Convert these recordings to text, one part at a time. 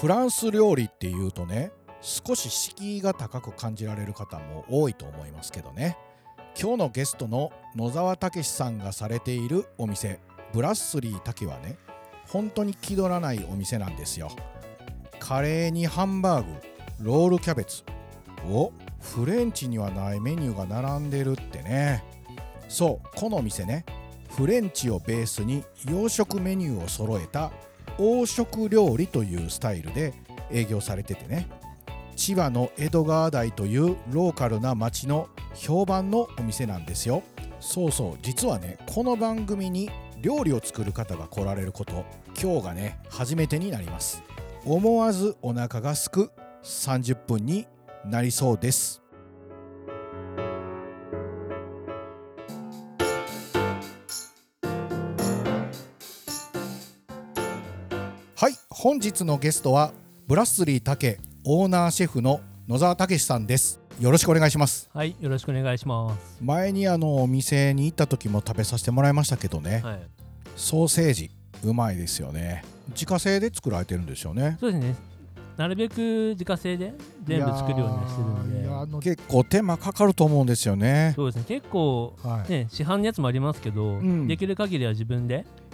フランス料理っていうとね少し敷居が高く感じられる方も多いと思いますけどね。今日のゲストの野沢武さんがされているお店ブラッスリー竹はね本当に気取らないお店なんですよ。カレーにハンバーグロールキャベツおフレンチにはないメニューが並んでるってね。そうこのお店ねフレンチをベースに洋食メニューを揃えた黄色料理というスタイルで営業されててね。千葉の江戸川台というローカルな町の評判のお店なんですよ。そうそう実はねこの番組に料理を作る方が来られること今日がね初めてになります。思わずお腹がすく。30分になりそうです。本日のゲストはブラッスリー竹オーナーシェフの野沢武さんです。よろしくお願いします。はい、よろしくお願いします。前にあのお店に行った時も食べさせてもらいましたけどね、はい、ソーセージうまいですよね。自家製で作られてるんですよね。そうですね。なるべく自家製で全部作るようにはしてるので。結構手間かかると思うんですよね。そうですね。結構はい、ね、市販のやつもありますけど、ん。できる限りは自分でえ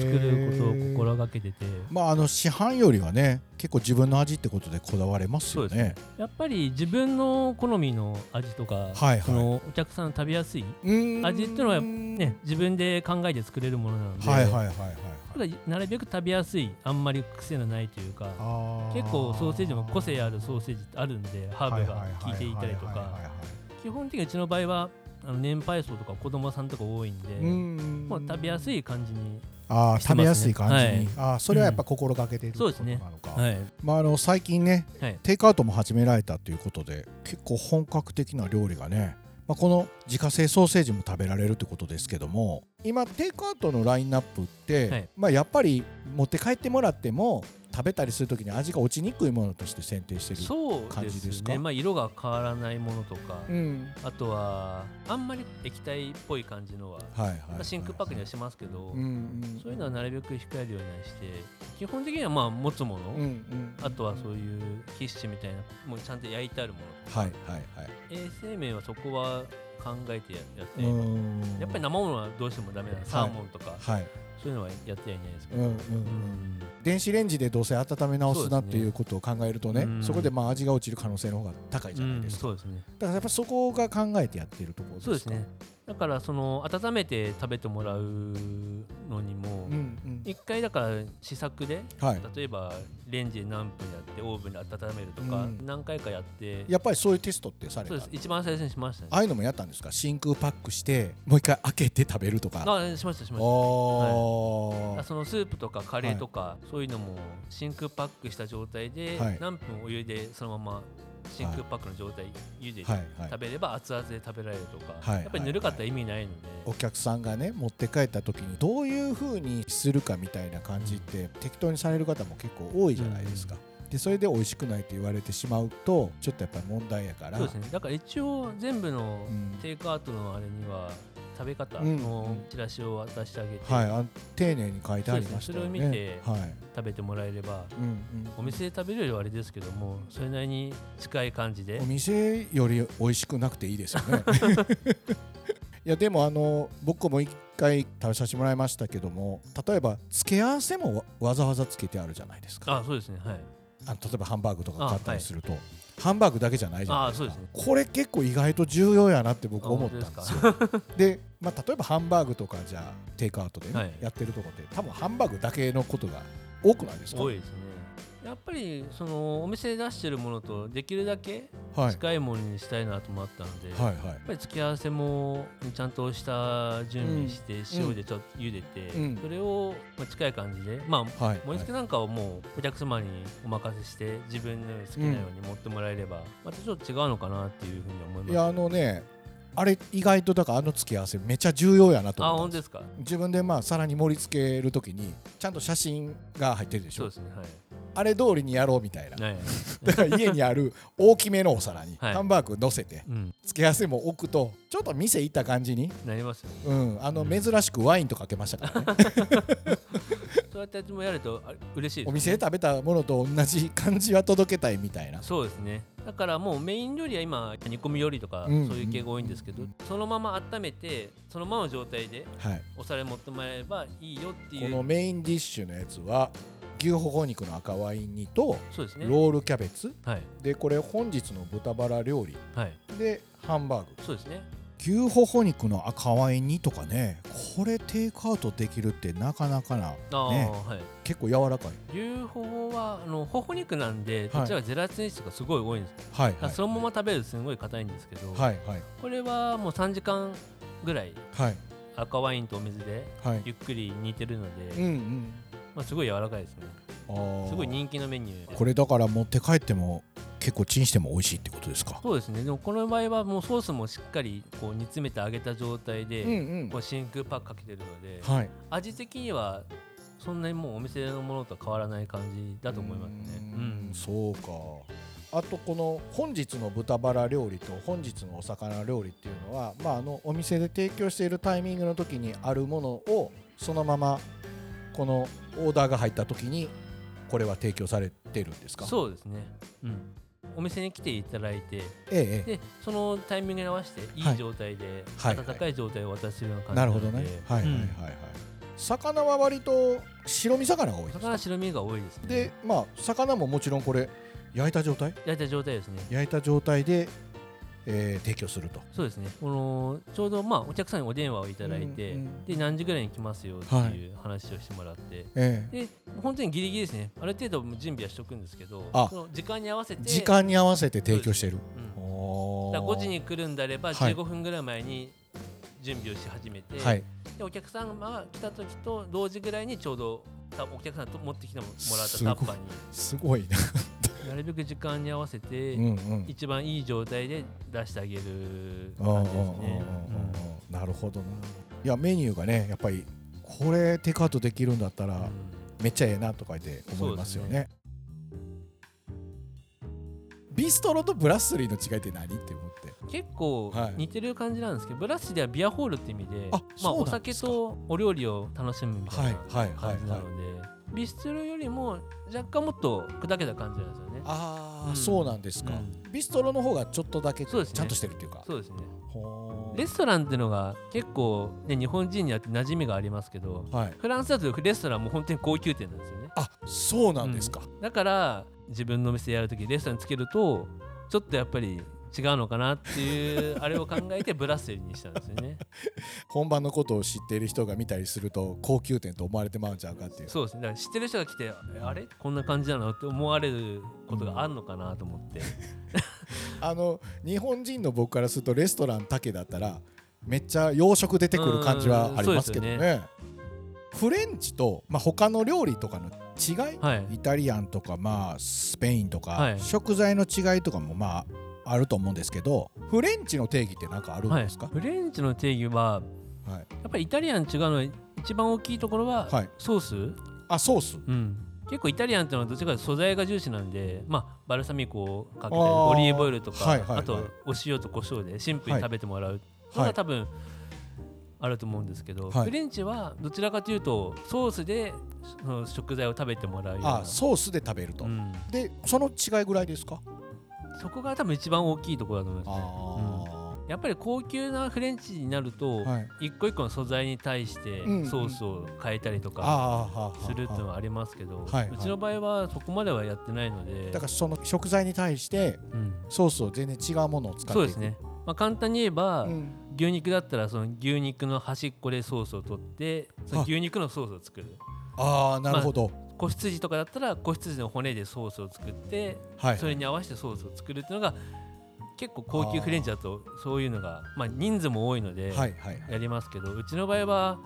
作ることを心がけてて、まああの市販よりはね結構自分の味ってことでこだわれますよね。やっぱり自分の好みの味とか、はいはい。そのお客さんの食べやすい、味っていうのはね、自分で考えて作れるものなので、はいはいはいはいただなるべく食べやすい、あんまり癖のないというか、あ結構ソーセージも個性あるソーセージってあるんで、ハーブが効いていたりとか。基本的にうちの場合はあの年配層とか子供さんとか多いんで、うん。まあ、食べやすい感じに、あね。食べやすい感じに、はい。ああそれはやっぱ心がけてるってことそうですね。なのか、はい。まああの最近ねはい、テイクアウトも始められたということで結構本格的な料理がね、まあ、この自家製ソーセージも食べられるってことですけども今テイクアウトのラインナップって、はい。まあ、やっぱり持って帰ってもらっても食べたりするときに味が落ちにくいものとして選定してるそう感じですか？ですね、まあ、色が変わらないものとか、うん。あとはあんまり液体っぽい感じのは、はいはい、まあ、真空パックにはしますけど、うんうんそういうのはなるべく控えるようにして基本的にはまあ持つもの、うんうんあとはそういうキッシュみたいなもうちゃんと焼いてあるものはいはいはい。衛生面はそこは考えてややって、うん。やっぱり生ものはどうしてもダメなのサーモンとか、はいそういうのはやってはいないですけど、うんうんうん。電子レンジでどうせ温め直すなっていうことを考えるとねうんそこでまあ味が落ちる可能性の方が高いじゃないですか、そうですね。だからやっぱそこが考えてやってるところですか？そうですねだからその温めて食べてもらうのにも一回だから試作ではい。例えばレンジで何分やってオーブンで温めるとかうん。何回かやってやっぱりそういうテストってされたそうです。一番最初にしましたね。ああいうのもやったんですか？真空パックしてもう一回開けて食べるとか。ああしましたしました。そのスープとかカレーとか、そういうのも真空パックした状態で、はい。何分お湯でそのまま真空パックの状態、茹でてはいはい。食べれば熱々で食べられるとか、はいやっぱりぬるかったら意味ないので、お客さんがね持って帰った時にどういう風にするかみたいな感じって適当にされる方も結構多いじゃないですか、でそれで美味しくないと言われてしまうとちょっとやっぱり問題やから。そうですね。だから一応全部のうん。テイクアウトのあれには食べ方うん。のチラシを渡してあげて、はいあ丁寧に書いてありましたよね。それを見てはい。食べてもらえればうんうん。お店で食べるよりはあれですけどもそれなりに近い感じで。お店より美味しくなくていいですよね。いやでもあの僕も一回食べさせてもらいましたけども例えば付け合わせもわわざわざつけてあるじゃないですか。あそうですね。はい。あの例えばハンバーグとか買ったりすると、ハンバーグだけじゃないじゃないですか。あそうですね。これ結構意外と重要やなって僕思ったんですよ。あで、まあ、例えばハンバーグとかじゃあテイクアウトで、ねはい。やってるとこって多分ハンバーグだけのことが多くないですか？多いですね。やっぱりそのお店で出してるものとできるだけはい。近いものにしたいなと思ったので、はいやっはいぱり付け合わせもちゃんとした準備して、塩でちょっと茹でて、うん。それをまあ近い感じでまあはい盛り付けなんかをもうお客様にお任せして自分の好きなように持ってもらえれば、またちょっと違うのかなっていうふうに思います。いやあのねあれ意外とだからあの付け合わせめちゃ重要やなとあ思っ本当ですすか？自分でまあ皿に盛り付けるときにちゃんと写真が入ってるでしょ。そうですねはい。あれ通りにやろうみたいな。はい、だから家にある大きめのお皿に はい。ハンバーグ乗せてうん、付け合わせも置くとちょっと店行った感じに。なりますよね。うんあのうん。珍しくワインとかけましたからね そうやってたちもやると嬉しいです、ね、お店で食べたものと同じ感じは届けたいみたいな。そうですね。だからもうメイン料理は今煮込み料理とかそういう系が多いんですけど、そのまま温めてそのままの状態でお皿持ってもらえればいいよっていう、はい、このメインディッシュのやつは牛ほほ肉の赤ワイン煮とそうです、ね、ロールキャベツ、はい、でこれ本日の豚バラ料理、はい、でハンバーグ。そうですね牛ほほ肉の赤ワイン煮とかねこれテイクアウトできるってなかなかな、ねはい、結構柔らかい。牛ほほはあのほほ肉なんでこちらはゼラチン質がすごい多いんです、はい、はい、そのまま食べるとすごい硬いんですけど、はいはい、これはもう3時間ぐらい、赤ワインとお水でゆっくり煮てるので、はいうんうん。まあ、すごい柔らかいですね。すごい人気のメニューこれだから持って帰っても結構チンしても美味しいってことですか？そうですね。でもこの場合はもうソースもしっかりこう煮詰めて揚げた状態で、うんうん、こう真空パックかけてるので、はい、味的にはそんなにもうお店のものと変わらない感じだと思いますね。うん、そうか。あとこの本日の豚バラ料理と本日のお魚料理っていうのは、まあ、あのお店で提供しているタイミングの時にあるものをそのままこのオーダーが入った時にこれは提供されてるんですか？そうですね、うん、お店に来ていただいて、ええ、でそのタイミングに合わせてい。い状態で、はい、温かい状態を渡すような感じなるほどね。はいはいはいはい、魚は割と白身魚が多いです魚白身が多いですね。でまあ魚ももちろんこれ焼いた状態？焼いた状態ですね。焼いた状態でえー、提供すると。そうですね。このちょうど、まあ、お客さんにお電話をいただいて、うんうん、で何時ぐらいに来ますよっていう話をしてもらって、はい、で本当にギリギリですね。ある程度準備はしておくんですけど時間に合わせて時間に合わせて提供してる、うん、だ5時に来るんであれば15分ぐらい前に準備をし始めて、はい、でお客さんが来た時と同時ぐらいにちょうどお客さんと持ってきてもらったタッパーに。すごいななるべく時間に合わせて、一番いい状態で出してあげる感じですね。なるほどな。いやメニューがねやっぱりこれテイクアウトできるんだったら、めっちゃええなとかって思いますよね。ビストロとブラッスリーの違いって何？って思って。結構似てる感じなんですけど、はい、ブラッシュではビアホールって意味でまあ、お酒とお料理を楽しむみたいな感じなのでビストロよりも若干もっと砕けた感じなんですよね。ああ、うん、そうなんですか、うん、ビストロの方がちょっとだけちゃんとしてるっていうか。そうですね。レストランっていうのが結構、ね、日本人にあって馴染みがありますけど、はい、フランスだとレストランも本当に高級店なんですよね。あそうなんですか、うん、だから自分の店やるときレストランつけるとちょっとやっぱり違うのかなっていうあれを考えてブラッセリにしたんですよね。本場のことを知っている人が見たりすると高級店と思われてまうんちゃうかっていう。そうですね。だから知ってる人が来てあれこんな感じなのって思われることがあるのかなと思って、あの日本人の僕からするとレストランだけだったらめっちゃ洋食出てくる感じはありますけどね、ね、フレンチと、まあ、他の料理とかの違い、はい、イタリアンとか、まあ、スペインとか、はい、食材の違いとかもまああると思うんですけどフレンチの定義って何かあるんですか、はい、フレンチの定義は、はい、やっぱりイタリアン違うのは一番大きいところは、ソース？あソース、うん、結構イタリアンっていうのはどちらかというと素材が重視なんで、まあ、バルサミコをかけたりオリーブオイルとかあはいはいはい、あとお塩と胡椒でシンプルに食べてもらう。のが多分、あると思うんですけど、はい、フレンチはどちらかというとソースで食材を食べてもらうような。あソースで食べると、うん、でその違いぐらいですか？そこが多分一番大きいところだと思いますね。うん、やっぱり高級なフレンチになると、はい、一個一個の素材に対してソースを変えたりとかするっていうのはありますけど、うちの場合はそこまではやってないので。だからその食材に対してソースを全然違うものを使ってそうですね、まあ、簡単に言えば、うん、牛肉だったらその牛肉の端っこでソースを取ってその牛肉のソースを作る。ああなるほど、まあ子羊とかだったら子羊の骨でソースを作って、はい、それに合わせてソースを作るっていうのが結構高級フレンチだとそういうのがまあ、人数も多いのでやりますけど、うちの場合は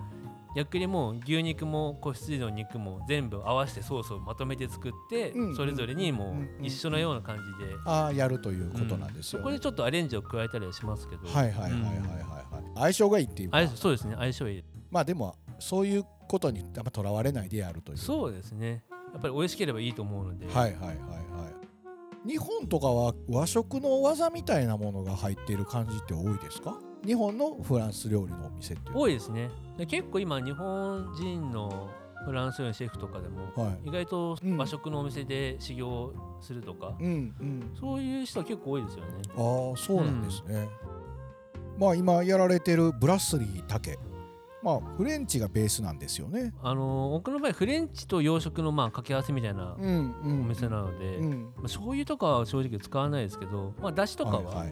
逆にもう牛肉も子羊の肉も全部合わせてソースをまとめて作って、それぞれにもう一緒のような感じで、あやるということなんですよ、そこでちょっとアレンジを加えたりはしますけど。はいはいはいはいはい、相性がいいっていうか。そうですね相性いい。まあでもそういうことにやっぱとらわれないでやるという。そうですね。やっぱり美味しければいいと思うので。はいはいはいはい。日本とかは和食の技みたいなものが入っている感じって多いですか？日本のフランス料理のお店って多いですね。結構今日本人のフランス料理のシェフとかでも、はい、意外と和食のお店で修行するとか、うんうん、そういう人は結構多いですよね。ああそうなんですね。まあ今やられてるブラッスリー竹まあフレンチがベースなんですよね。あのー、僕の場合フレンチと洋食のまあ掛け合わせみたいなお店なので、うんうん、まあ、醤油とかは正直使わないですけど、まあだしとかは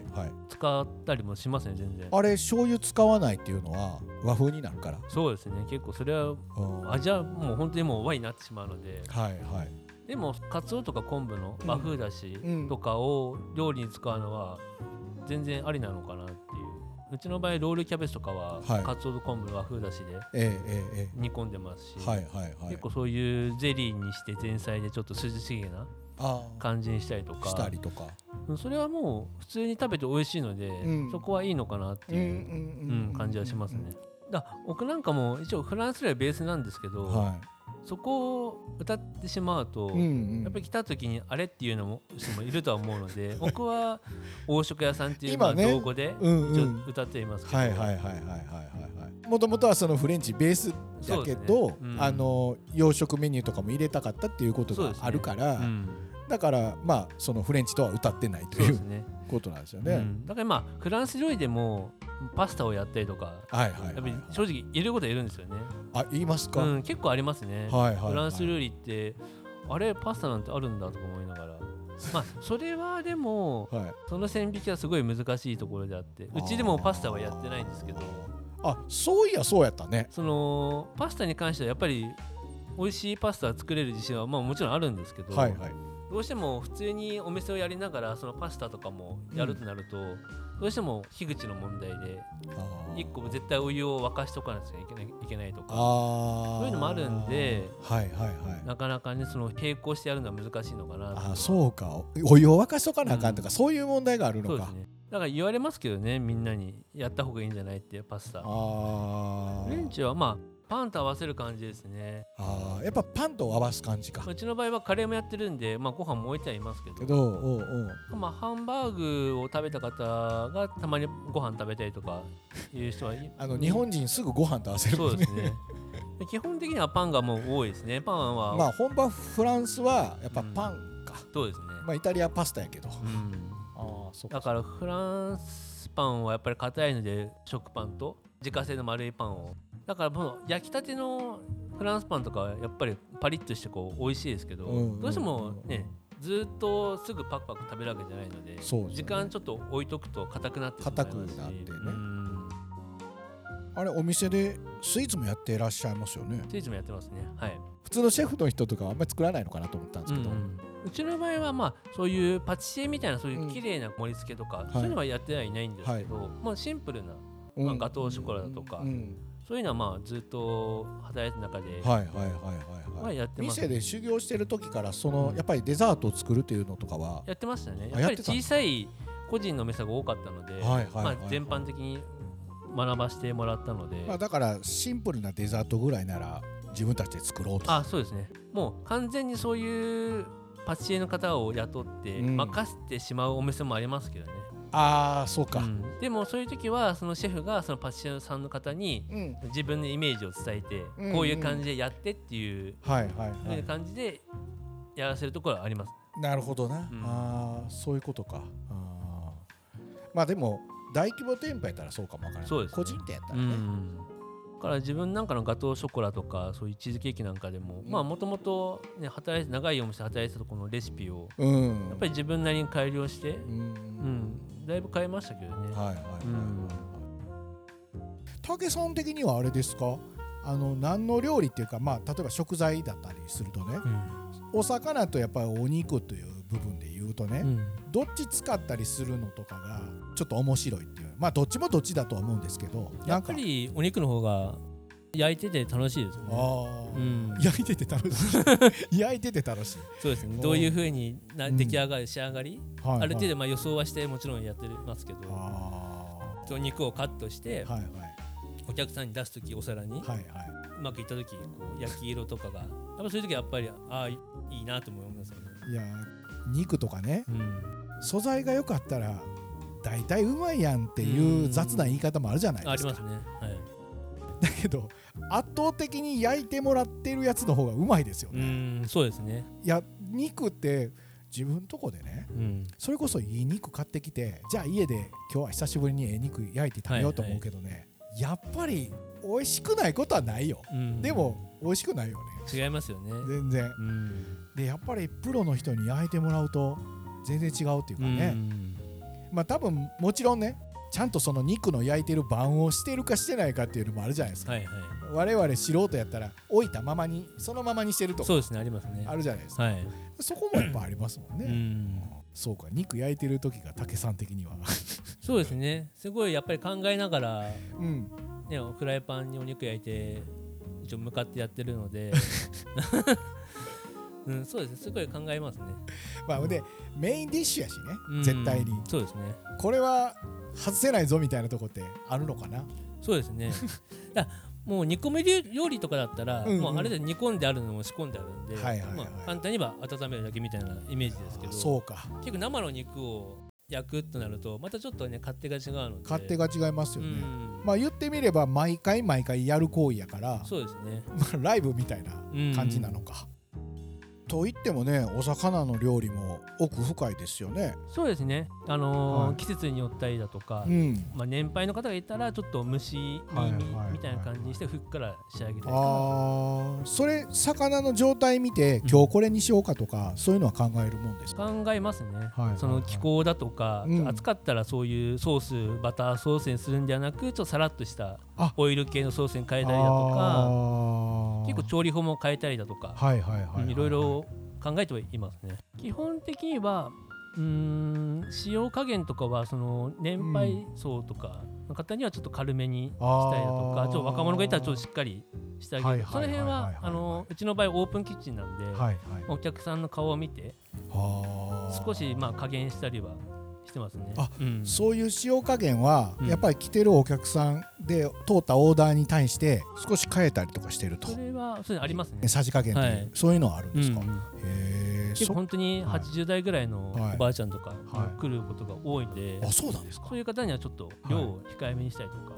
使ったりもしますね全然。あれ醤油使わないっていうのは和風になるから。そうですね結構それは味はもう本当にもう和になってしまうので。はいはい。でもかつおとか昆布の和風だしとかを料理に使うのは全然ありなのかなっていううちの場合ロールキャベツとかは、はい、かつおと昆布和風だしで煮込んでますし、はいはいはい、結構そういうゼリーにして前菜でちょっと涼しげな感じにしたりとか。したりとか。それはもう普通に食べて美味しいので、うん、そこはいいのかなっていう感じはしますね。だ僕なんかも一応フランス料理ベースなんですけど、はい、そこを歌ってしまうと、うんうん、やっぱり来た時にあれっていうのも人もいるとは思うので 僕は洋食屋さんっていうのは道語で歌っていますけど、はいはいはいはいはいはい。もともとはそのフレンチベースだけど、ね。うん、あの洋食メニューとかも入れたかったっていうことがあるから、ね。うん、だからまあそのフレンチとは歌ってないという、ね、ことなんですよね、うん、だからまあフランス料理でもパスタをやったりとか、はいはい、やっぱり正直いることはいるんですよね。あ言いますか、うん、結構ありますね、はいはいはい、フランス料理ってあれパスタなんてあるんだとか思いながら。まあそれはでも、はい、その線引きはすごい難しいところであってうちでもパスタはやってないんですけど。あそういやそうやったね。そのパスタに関してはやっぱり美味しいパスタ作れる自信はまあもちろんあるんですけど、はいはい、どうしても普通にお店をやりながらそのパスタとかもやるとなると、うん。どうしても樋口の問題で1個絶対お湯を沸かしとかなきゃいけないいけないとかそういうのもあるんで、はいはいはい、なかなかねその並行してやるのは難しいのかなあそうか。お湯を沸かしとかなあかんとか、うん、そういう問題があるのか。ね。だから言われますけどねみんなにやった方がいいんじゃないってパスタ。フレンチはまあパンと合わせる感じですね。ああやっぱパンと合わす感じか。うちの場合はカレーもやってるんで、まあ、ご飯も置いてはいますけど。けどおうおう。まあ、ハンバーグを食べた方がたまにご飯食べたりとかいう人は あの日本人すぐご飯と合わせる、ね、そうですね。基本的にはパンがもう多いですね。パンは。まあ本場フランスはやっぱパンか、うん、そうですね。まあイタリアパスタやけど、うん、あそうだからフランスパンはやっぱり硬いので食パンと自家製の丸いパンをだからもう焼きたてのフランスパンとかはやっぱりパリッとしてこう美味しいですけど、どうしてもねずっとすぐパクパク食べるわけじゃないので、ね、時間ちょっと置いとくと硬くなってしまいますし。硬くなってね、あれお店でスイーツもやっていらっしゃいますよね。スイーツもやってますね。はい。普通のシェフの人とかあんまり作らないのかなと思ったんですけど、うんうん。うちの場合はまあそういうパティシエみたいなそういう綺麗な盛り付けとか、そういうのはやってはいないんですけど、はい、まあシンプルな、まあ、ガトーショコラとか、うんうんそういうのはまあずっと働いてる中ではいはいはいはいはい、やってます、ね、店で修行してる時からその、やっぱりデザートを作るっていうのとかは？やってましたね。やっぱり小さい個人の店が多かったので、はいはいまあ、全般的に学ばせてもらったので、まあ、だからシンプルなデザートぐらいなら自分たちで作ろうと。あそうですね。もう完全にそういうパティシエの方を雇って任せてしまうお店もありますけどね、ああそうか、うん、でもそういう時はそのシェフがそのパティシエさんの方に自分のイメージを伝えて、うん、こういう感じでやってっていう感じでやらせるところはあります。なるほどな、うん、ああそういうことか。あまあでも大規模店舗やったらそうかもわからない。そうです、ね、個人店やったらね、うんから自分なんかのガトーショコラとかそういうチーズケーキなんかでもまあもともと長いお店働いてたところのレシピをやっぱり自分なりに改良して、うん、だいぶ変えましたけどね。はいはいはい武さん。的にはあれですか？あの何の料理っていうか、まあ、例えば食材だったりするとね、うん、お魚とやっぱりお肉という部分で言うとね、うん、どっち使ったりするのとかがちょっと面白いっていうまあどっちもどっちだとは思うんですけどやっぱりお肉の方が焼いてて楽しいですよね。あうん、焼いてて楽しい。焼いてて楽しい。そうですね。どういうふうにな出来上がり、仕上がり、はいはい、ある程度まあ予想はしてもちろんやってますけど、と肉をカットして、はいはい、お客さんに出す時お皿に、はいはい、うまくいった時こう焼き色とかが、やっぱそういう時はやっぱりああいいなと思いますよね。いや肉とかね、うん、素材が良かったら大体うまいやんっていう雑な言い方もあるじゃないですか。ありますね。はい。だけど圧倒的に焼いてもらってるやつの方がうまいですよね。うんそうですね。いや肉って自分とこでね、うん、それこそいい肉買ってきてじゃあ家で今日は久しぶりにええ肉焼いて食べようと思うけどね、はい。はい、やっぱり美味しくないことはないよ、うん、でも美味しくないよね。違いますよね。全然、うん、でやっぱりプロの人に焼いてもらうと全然違うっていうかね、まあ多分もちろんねちゃんとその肉の焼いてる番をしてるかしてないかっていうのもあるじゃないですか、はいはい、我々素人やったら置いたままにそのままにしてるとかそうですねありますね。あるじゃないですか、はい、そこもやっぱありますもんね、うん、そうか肉焼いてる時が竹さん的には。そうですね。すごいやっぱり考えながら、うん、ね、フライパンにお肉焼いて一応向かってやってるので うん、そうですね。すごい考えますね。まあでメインディッシュやしね、絶対に。そうですね。これは外せないぞみたいなとこってあるのかな？そうですね。もう煮込み料理とかだったら、うんうん、もうあれで煮込んであるのも仕込んであるんで、はいはいはいまあ、簡単には温めるだけみたいなイメージですけどそうか。結構生の肉を焼くとなるとまたちょっとね勝手が違うので。勝手が違いますよね、うん、まあ言ってみれば毎回毎回やる行為やからそうですね、まあ、ライブみたいな感じなのか、うんといってもねお魚の料理も奥深いですよね。そうですね。あのーはい、季節によったりだとか、うん、まあ、年配の方がいたらちょっと蒸し耳みたいな感じにしてふっくら仕上げたりとか、あそれ魚の状態見て今日これにしようかとか、うん、そういうのは考えるもんですか？考えますね、はい、その気候だとか、うん、暑かったらそういうソースバターソースにするんではなくちょっとさらっとしたオイル系のソースに変えたりだとか結構調理法も変えたりだとかいろいろ考えてはいますね。基本的にはうん使用加減とかはその年配層とかの方にはちょっと軽めにしたりだとか、ちょっと若者がいたらちょっとしっかりしてあげる、その辺はあのうちの場合オープンキッチンなんで、はいはい、お客さんの顔を見て少しまあ加減したりはしてますね。あ、うん、そういう塩加減は、やっぱり来てるお客さんで通ったオーダーに対して少し変えたりとかしてると。それはそれありますね。さじ加減、はい、そういうのはあるんですか、うん、へえ結構本当に80代ぐらいのおばあちゃんとか来ることが多いんで、はい、あそうなんですか。そういう方にはちょっと量を控えめにしたりとか、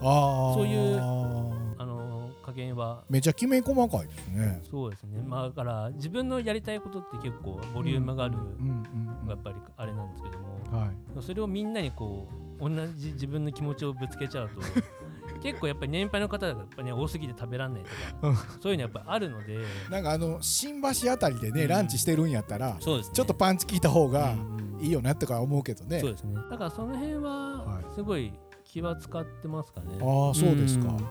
そういうあの加減は。めちゃきめ細かいですね。そうですね。まあだから自分のやりたいことって結構ボリュームがある、やっぱりあれなんですけども、はい、それをみんなにこう同じ自分の気持ちをぶつけちゃうと 結構やっぱり年配の方がやっぱ、ね、多すぎて食べられないとか、そういうのやっぱあるので。なんかあの新橋あたりでね、うん、ランチしてるんやったら、そうですね、ちょっとパンチ効いた方がいいよなとか思うけどね、そうですね。だからその辺はすごい気は使ってますかね、ああそうですか、うん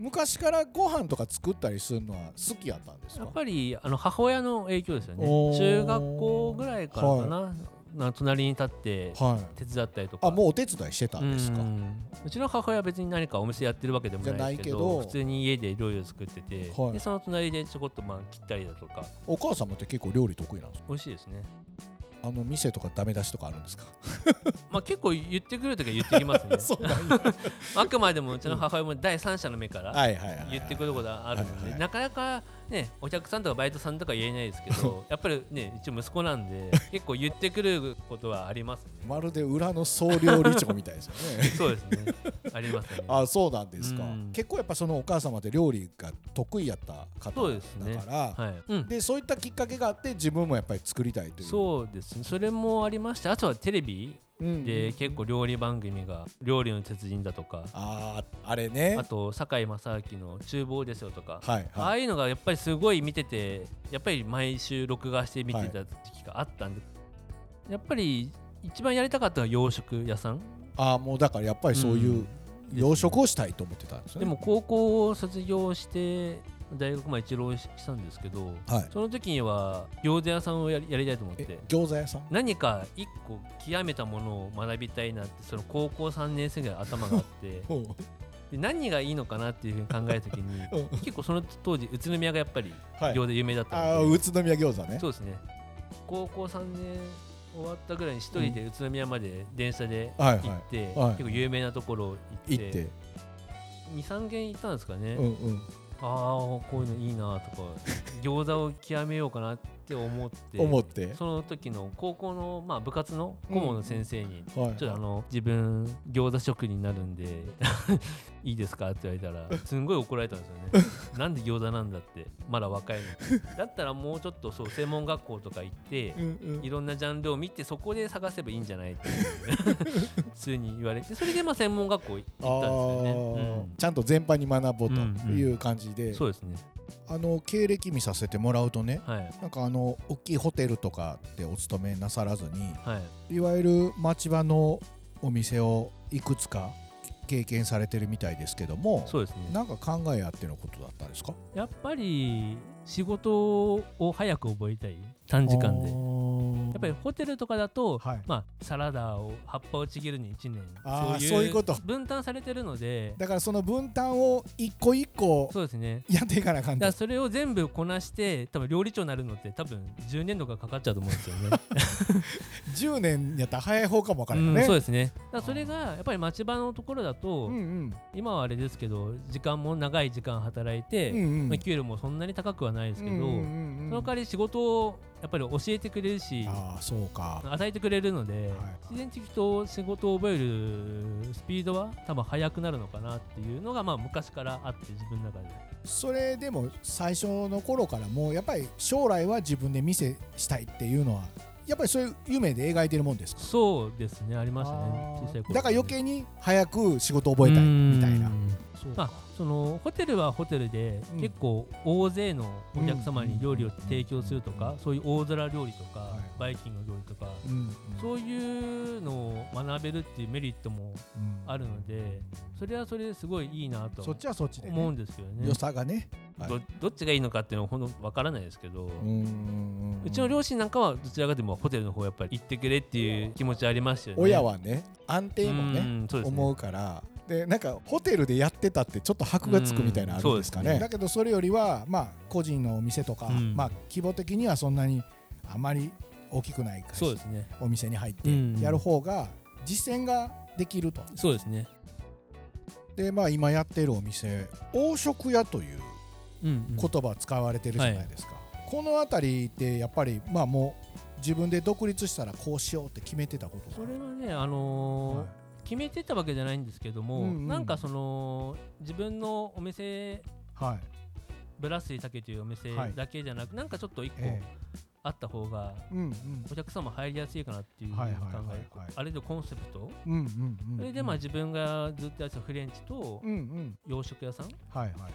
昔からご飯とか作ったりするのは好きやったんですか？やっぱりあの母親の影響ですよね。中学校ぐらいからかな、はい、隣に立って手伝ったりとか、はい、あもうお手伝いしてたんですか？うちの母親は別に何かお店やってるわけでもないけど普通に家で料理を作ってて、はい、でその隣でちょこっとまあ切ったりだとか。お母様って結構料理得意なんですか？美味しいですねあの店とかダメ出しとかあるんですか？まあ結構言ってくるときは言ってきますね。あくまでもうちの母親も第三者の目から言ってくることがあるのでなかなかね、お客さんとかバイトさんとか言えないですけど やっぱりね一応息子なんで結構言ってくることはあります、ね、まるで裏の総料理長みたいですよね。そうですね。ありますね。あそうなんですか、うん、結構やっぱそのお母様って料理が得意やった方だから、ね、はい。うん、でそういったきっかけがあって自分もやっぱり作りたいという。そうですね。それもありましてあとはテレビで結構料理番組が「料理の鉄人」だとか。ああれね。あと堺正明の「厨房ですよ」とか、はいはい、ああいうのがやっぱりすごい見ててやっぱり毎週録画して見てた時期があったんで、はい、やっぱり一番やりたかったのは洋食屋さん。ああもうだからやっぱりそういう洋食をしたいと思ってたんですね、でも高校を卒業して大学まで一浪したんですけど、はい、その時には餃子屋さんをやりやりたいと思って。餃子屋さん？何か一個極めたものを学びたいなってその高校3年生ぐらい頭があって。で何がいいのかなっていうふうに考えた時に 結構その当時宇都宮がやっぱり餃子有名だったので、はい、あ宇都宮餃子ね。そうですね。高校3年終わったぐらいに一人で宇都宮まで電車で行って、はい。はい、結構有名なところ行って。23軒行ったんですかね、うんうん、ああこういうのいいなとか餃子を極めようかなって思って思って？その時の高校の、まあ、部活の顧問の先生に、ちょっとあの自分餃子職人になるんで いいですかって言われたらすんごい怒られたんですよね。なんで餃子なんだってまだ若いのだったらもうちょっとそう専門学校とか行って、うんうん、いろんなジャンルを見てそこで探せばいいんじゃないって 普通に言われてそれでまあ専門学校行ったんですよね、うん、ちゃんと全般に学ぼうという感じで、うんうん、そうですねあの経歴見させてもらうとね、はい、なんかあの大きいホテルとかでお勤めなさらずに、はい、いわゆる町場のお店をいくつか経験されてるみたいですけどもそうですね。なんか考えあってのことだったんですか？やっぱり仕事を早く覚えたい。短時間で。やっぱりホテルとかだと、はい、まあ、サラダを葉っぱをちぎるに1年。あそういうこと。分担されてるので。だからその分担を一個一個そうですね。やっていかなあかんだそれを全部こなして多分料理長になるのって多分10年とかかかっちゃうと思うんですよね。10年やったら早い方かも分からないね、うん、そうですね。だそれがやっぱり町場のところだと、うんうん、今はあれですけど時間も長い時間働いて、うんうん、まあ、給料もそんなに高くはないですけど、うんうんうん、その代わり仕事をやっぱり教えてくれるしあそうか。与えてくれるので、はい、自然的と仕事を覚えるスピードは多分速くなるのかなっていうのがまあ昔からあって自分の中で。それでも最初の頃からもうやっぱり将来は自分で店したいっていうのはやっぱりそういう夢で描いてるもんですか？そうですねありましたね。小さい頃だから余計に早く仕事を覚えたいみたいなそうか。そのホテルはホテルで結構大勢のお客様に料理を提供するとか、そういう大空料理とか、バイキング料理とか、そういうのを学べるっていうメリットもあるので、それはそれですごいいいなとそっちはそっちで、思うんですよね。良さがね、どどっちがいいのかっていうのはほんとわからないですけどうちの両親なんかはどちらかでもホテルの方やっぱり行ってくれっていう気持ちありますよね。親はね安定もね。思うからでなんかホテルでやってたってちょっと箔がつくみたいなあるんですかね,、だけどそれよりはまあ個人のお店とか、まあ規模的にはそんなにあまり大きくないそうですね。お店に入ってやる方が実践ができると、そうですね。でまあ今やってるお店黄色屋という言葉使われてるじゃないですか、この辺りってやっぱりまあもう自分で独立したらこうしようって決めてたことそれはねあのーはい決めてたわけじゃないんですけども、うんうん、なんかその自分のお店、はい、ブラスリタケというお店だけじゃなく、はい、なんかちょっと一個あった方が、お客様入りやすいかなっていう考え、あれでコンセプト、それでまあ自分がずっとやってたフレンチと洋食屋さん、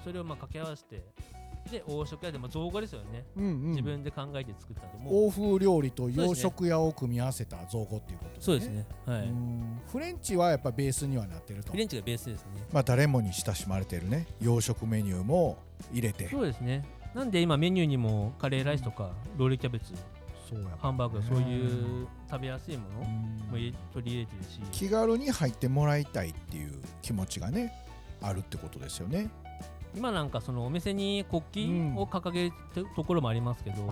それをまあ掛け合わせてで欧食屋でも造語ですよね、うんうん、自分で考えて作ったと欧風料理と洋食屋を組み合わせた造語っていうことですね。そうですね。はい。フレンチはやっぱベースにはなってると。フレンチがベースですね。まあ誰もに親しまれてるね。洋食メニューも入れて。そうですね。なんで今メニューにもカレーライスとかロールキャベツそうや、ハンバーグそういう食べやすいものも取り入れてるし。気軽に入ってもらいたいっていう気持ちがねあるってことですよね今なんかそのお店に国旗を掲げるところもありますけど、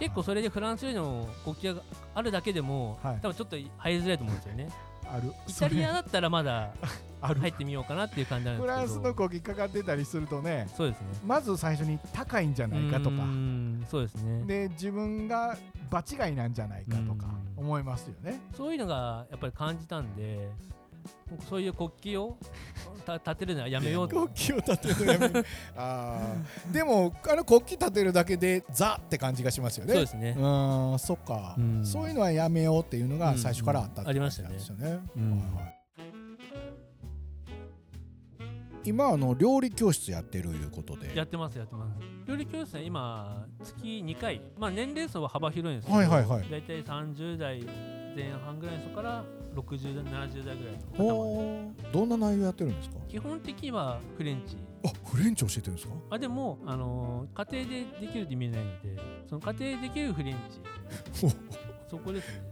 結構それでフランス料理の国旗があるだけでも、はい、多分ちょっと入りづらいと思うんですよね。ある。イタリアだったらまだ 入ってみようかなっていう感じなんですけど。フランスの国旗かかってたりするとねそうですね。まず最初に高いんじゃないかとか。そうですね。で自分が場違いなんじゃないかとか思いますよね。そういうのがやっぱり感じたんでそういう国旗を 立てるのはやめよう国旗を立てるのやめ あでもあの国旗立てるだけでザって感じがしますよね。そうですね。うんそっか、うん、そういうのはやめようっていうのが最初からあったって感じなんですよね、今あの料理教室やってるいうことで。やってますやってます。料理教室は今月2回。まあ年齢層は幅広いんですけど、はいはいはい、大体30代前半ぐらいの人から60代70代ぐらいのどんな内容やってるんですか？基本的にはフレンチ。あフレンチ教えてるんですか？あでも、あのー、家庭でできるって見えないのでその家庭でできるフレンチ。そこですね。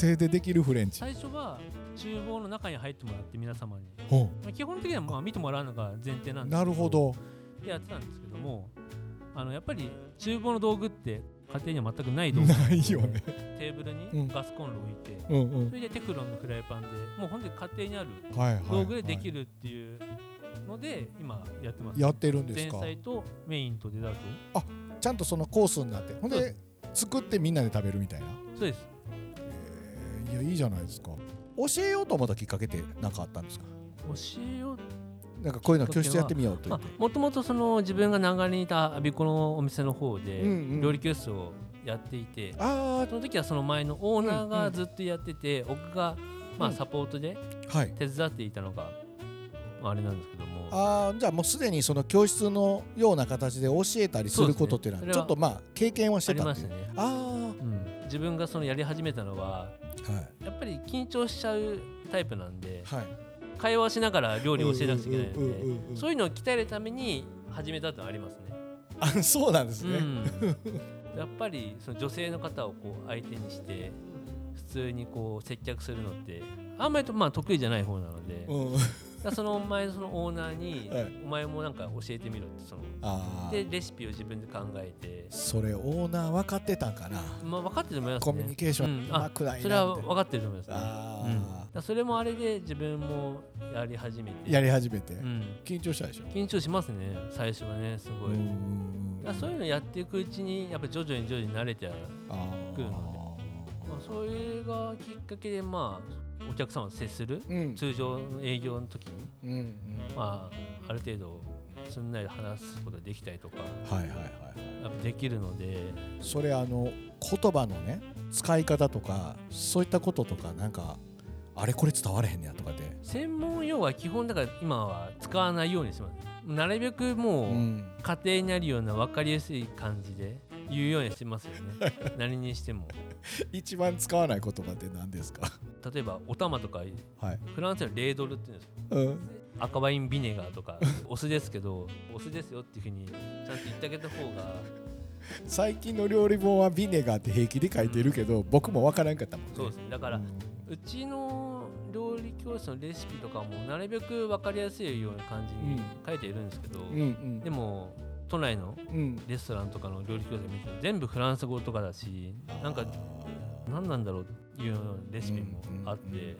家庭でできるフレンチ。最初は厨房の中に入ってもらって皆様に、まあ、基本的にはまあ見てもらうのが前提なんですけどなるほど。やってたんですけどもあのやっぱり厨房の道具って家庭には全くない道具ないよね。テーブルにガスコンロ置いて、うんうん、それでテフロンのフライパンでもう本当に家庭にある道具でできるっていうので今やってます、やってるんですか？前菜とメインとデザート。あちゃんとそのコースになってほんで作ってみんなで食べるみたいな？そうです、えー、いやいいじゃないですか。教えようと思ったきっかけって何かあったんですか？教えようなんかこういうの教室やってみようともともとその自分が長にいた我孫子のお店の方で料理教室をやっていて、うんうん、その時はその前のオーナーがずっとやってて、うんうん、僕がまあサポートで手伝っていたのが、まあ、あれなんですけども。あじゃあもうすでにその教室のような形で教えたりすることっていうのはちょっとまあ経験はしてたっていう。ありましたね。あ、うん、自分がそのやり始めたのは、はい、やっぱり緊張しちゃうタイプなんで、はい、会話しながら料理を教えなくちゃいけないのでそういうのを鍛えるために始めたってありますね。あそうなんですね、うん、やっぱりその女性の方をこう相手にして普通にこう接客するのってあんまりまあ得意じゃない方なので、その前そのオーナーに、お前もなんか教えてみろってその。でレシピを自分で考えて。それオーナー分かってたんかな。まあ分かってると思います、ね、コミュニケーションうまくないなそれは分かってると思います、ね、うん、それもあれで自分もやり始めて。やり始めて、うん、緊張したでしょ？緊張しますね最初はねすごい。そういうのやっていくうちにやっぱ徐々に徐々に慣れてくるので、まあ、それがきっかけでまあお客様と接する、うん、通常の営業の時に、うんうん、まあ、ある程度すんなり話すことができたりとか、はいはいはい、できるのでそれあの言葉のね使い方とかそういったこととかなんかあれこれ伝われへんねやとかで。専門用は基本だから今は使わないようにします。なるべくもう家庭になるような分かりやすい感じで言うようにしてますよね。何にしても。一番使わない言葉って何ですか？例えばお玉とか、はい、フランスではレードルって言うんですよ、うん、赤ワインビネガーとかお酢ですけどお酢ですよっていうふうにちゃんと言ってあげた方が。最近の料理本はビネガーって平気で書いてるけど、うん、僕も分からんかったもん、ね、そうですね。だから、うん、うちの料理教室のレシピとかもなるべく分かりやすいような感じに書いているんですけど、うん、でも都内のレストランとかの料理教室見て全部フランス語とかだしなんか何なんだろうっていうレシピもあって、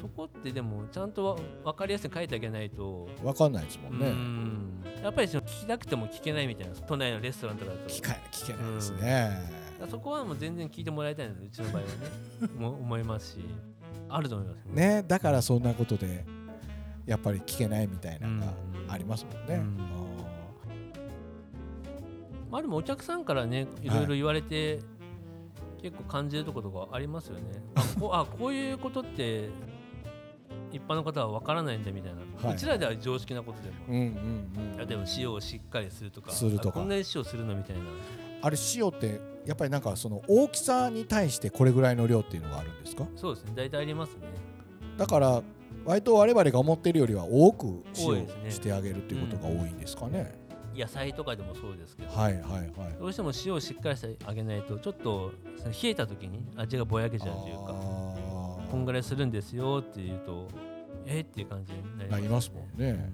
そこってでもちゃんと分かりやすく書いてあげないと。分かんないですもんね。やっぱりその聞きたくても聞けないみたいな都内のレストランとかだと。聞か聞けないですね、うん、そこはもう全然聞いてもらいたいのでうちの場合はね。も思いますし。あると思いますね。ね。だからそんなことでやっぱり聞けないみたいなのがありますもんね、うんまあでもお客さんからねい。ろいろ言われて、はい、結構感じるところとかありますよね。あこあこういうことって一般の方は分からないんだみたいな、はい、うちらでは常識なことでも、うんうんうん、例えば塩をしっかりするとかするとか。こんなに塩するのみたいな。あれ塩ってやっぱりなんかその大きさに対してこれぐらいの量っていうのがあるんですか？そうですね。大体ありますね。だから割と我々が思っているよりは多く塩してあげるっていうことが多いんですかね、野菜とかでもそうですけど、はいはいはい、どうしても塩をしっかりしてあげないとちょっと冷えた時に味がぼやけちゃうというかこんぐらいするんですよっていうとえー、っていう感じになります、ね、もんね、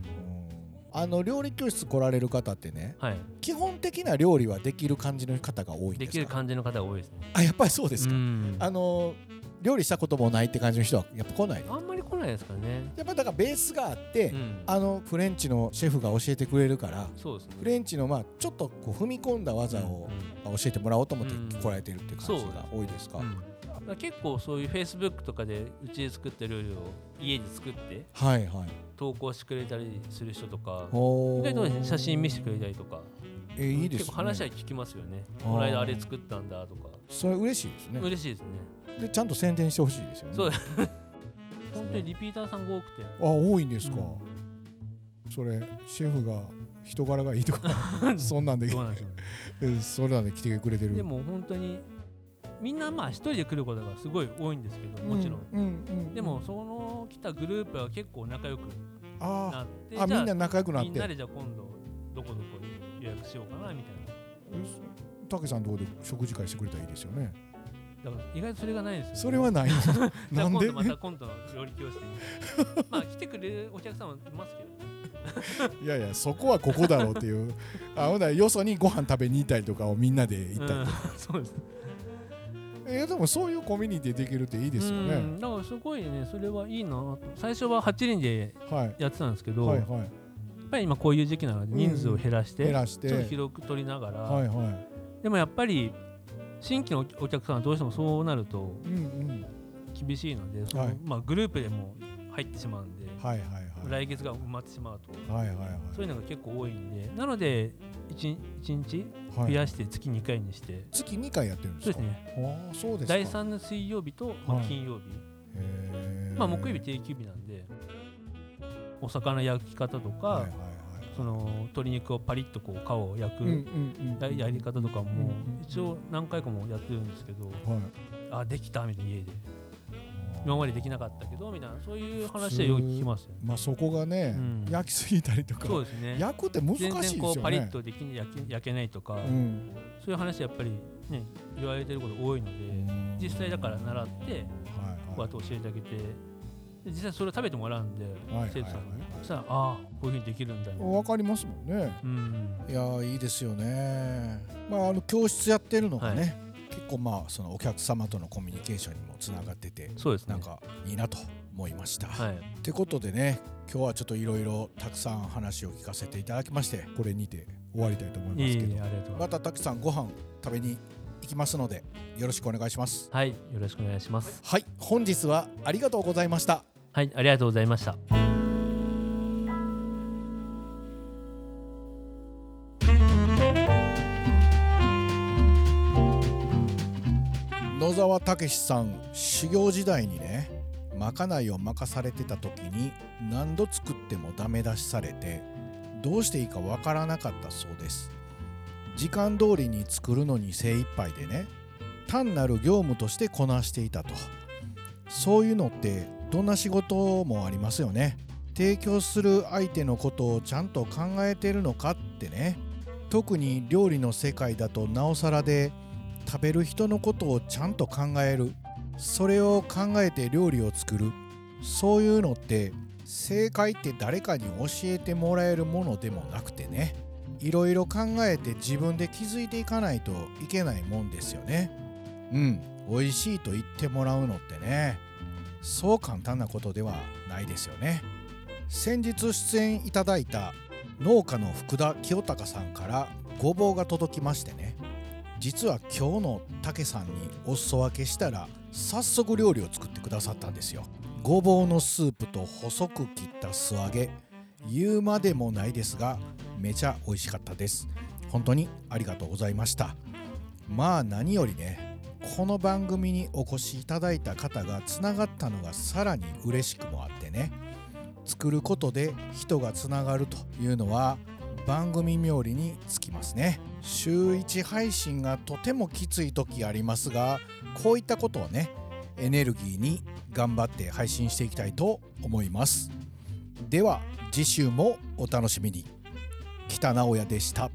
うん、あの料理教室来られる方ってね、はい、基本的な料理はできる感じの方が多いんですか？できる感じの方が多いですね。あやっぱりそうですか、あの料理したこともないって感じの人はやっぱ来ないあんまり来ないですかね。やっぱだからベースがあって、うん、あのフレンチのシェフが教えてくれるからそうです、ね、フレンチのまあちょっとこう踏み込んだ技を教えてもらおうと思って来られてるっていう感じが多いですか、うん、結構そういうフェイスブックとかでうちで作ってる料理を家で作ってはいはい。投稿してくれたりする人とか意外と写真見せてくれたりとか。えー、いいです、ね、結構話は聞きますよね。この間あれ作ったんだとか。それ嬉しいですね。嬉しいですね。でちゃんと宣伝してほしいですよね。そう本当にリピーターさんが多くて。あ多いんですか、うん、それシェフが人柄がいいとか そんなんで。それ なんで来てくれてる。でも本当にみんなまあ一人で来ることがすごい多いんですけどもちろん。うんうんうん、でもその来たグループは結構仲良くなってあみんな仲良くなって。みんなでじゃあ今度どこどこに予約しようかなみたいな。たけさんとこで食事会してくれたらいいですよねだから意外とそれがないですよ、ね、それはない。なんで？また今度の料理教室にまあ来てくれるお客様いますけど、いやいやそこはここだろうっていう。あほなよそにご飯食べに行ったりとかをみんなで行ったりとか、うん、そうです。えー、でもそういうコミュニティできるっていいですよね。だからすごいねそれはいいなと。最初は8人でやってたんですけど、はいはいはい、やっぱり今こういう時期なので人数を減らして,、減らして。ちょっと広く取りながら、はいはい、でもやっぱり新規のお客さんはどうしてもそうなると厳しいので、そのまあ、グループでも入ってしまうんで、はいはいはい、来月が埋まってしまうと、はいはいはい、そういうのが結構多いんでなので 1, 1日増やして月2回にして、はい、月2回やってるんですか？そうですね。そうです第3の水曜日と、まあ、金曜日、まあ、木曜日定休日なんでお魚焼き方とか、はいはいその鶏肉をパリッとこう皮を焼くやり方とかも一応何回かもやってるんですけど、あできたみたいな家で。今までできなかったけどみたいなそういう話はよく聞きますよ、ね、まあそこがね、うん、焼きすぎたりとか。そうですね。焼くって難しいですよね。パリッとでき焼け焼けないとか、うん、そういう話やっぱりね言われてること多いので実際だから習って、はいはい、こうやって教えてあげて実際それを食べてもらうんで、生徒さんに、そしたらああこういうふうにできるんだよ。わかりますもんね、うん、いやいいですよね。まああの教室やってるのがね、はい、結構まあそのお客様とのコミュニケーションにもつながっててそうです、ね、なんかいいなと思いました。はい、ってことでね今日はちょっといろいろたくさん話を聞かせていただきましてこれにて終わりたいと思いますけど。またたくさんご飯食べに行きますのでよろしくお願いします。はいよろしくお願いします。はい本日はありがとうございました。はいありがとうございました。野沢武さん修行時代にねまかないを任されてた時に何度作ってもダメ出しされてどうしていいかわからなかったそうです時間通りに作るのに精一杯でね単なる業務としてこなしていたと。そういうのってどんな仕事もありますよね。提供する相手のことをちゃんと考えてるのかってね。特に料理の世界だとなおさらで食べる人のことをちゃんと考える。それを考えて料理を作る。そういうのって正解って誰かに教えてもらえるものでもなくてね。いろいろ考えて自分で気づいていかないといけないもんですよね。うん。美味しいと言ってもらうのってね。そう簡単なことではないですよね。先日出演いただいた農家の福田清隆さんからごぼうが届きましてね。実は今日の武さんにお裾分けしたら早速料理を作ってくださったんですよ。ごぼうのスープと細く切った素揚げ。言うまでもないですがめちゃ美味しかったです。本当にありがとうございました。まあ何よりねこの番組にお越しいただいた方がつながったのがさらに嬉しくもあってね作ることで人がつながるというのは番組冥利につきますね。週1配信がとてもきつい時ありますがこういったことをねエネルギーに頑張って配信していきたいと思います。では次週もお楽しみに。北直也でした。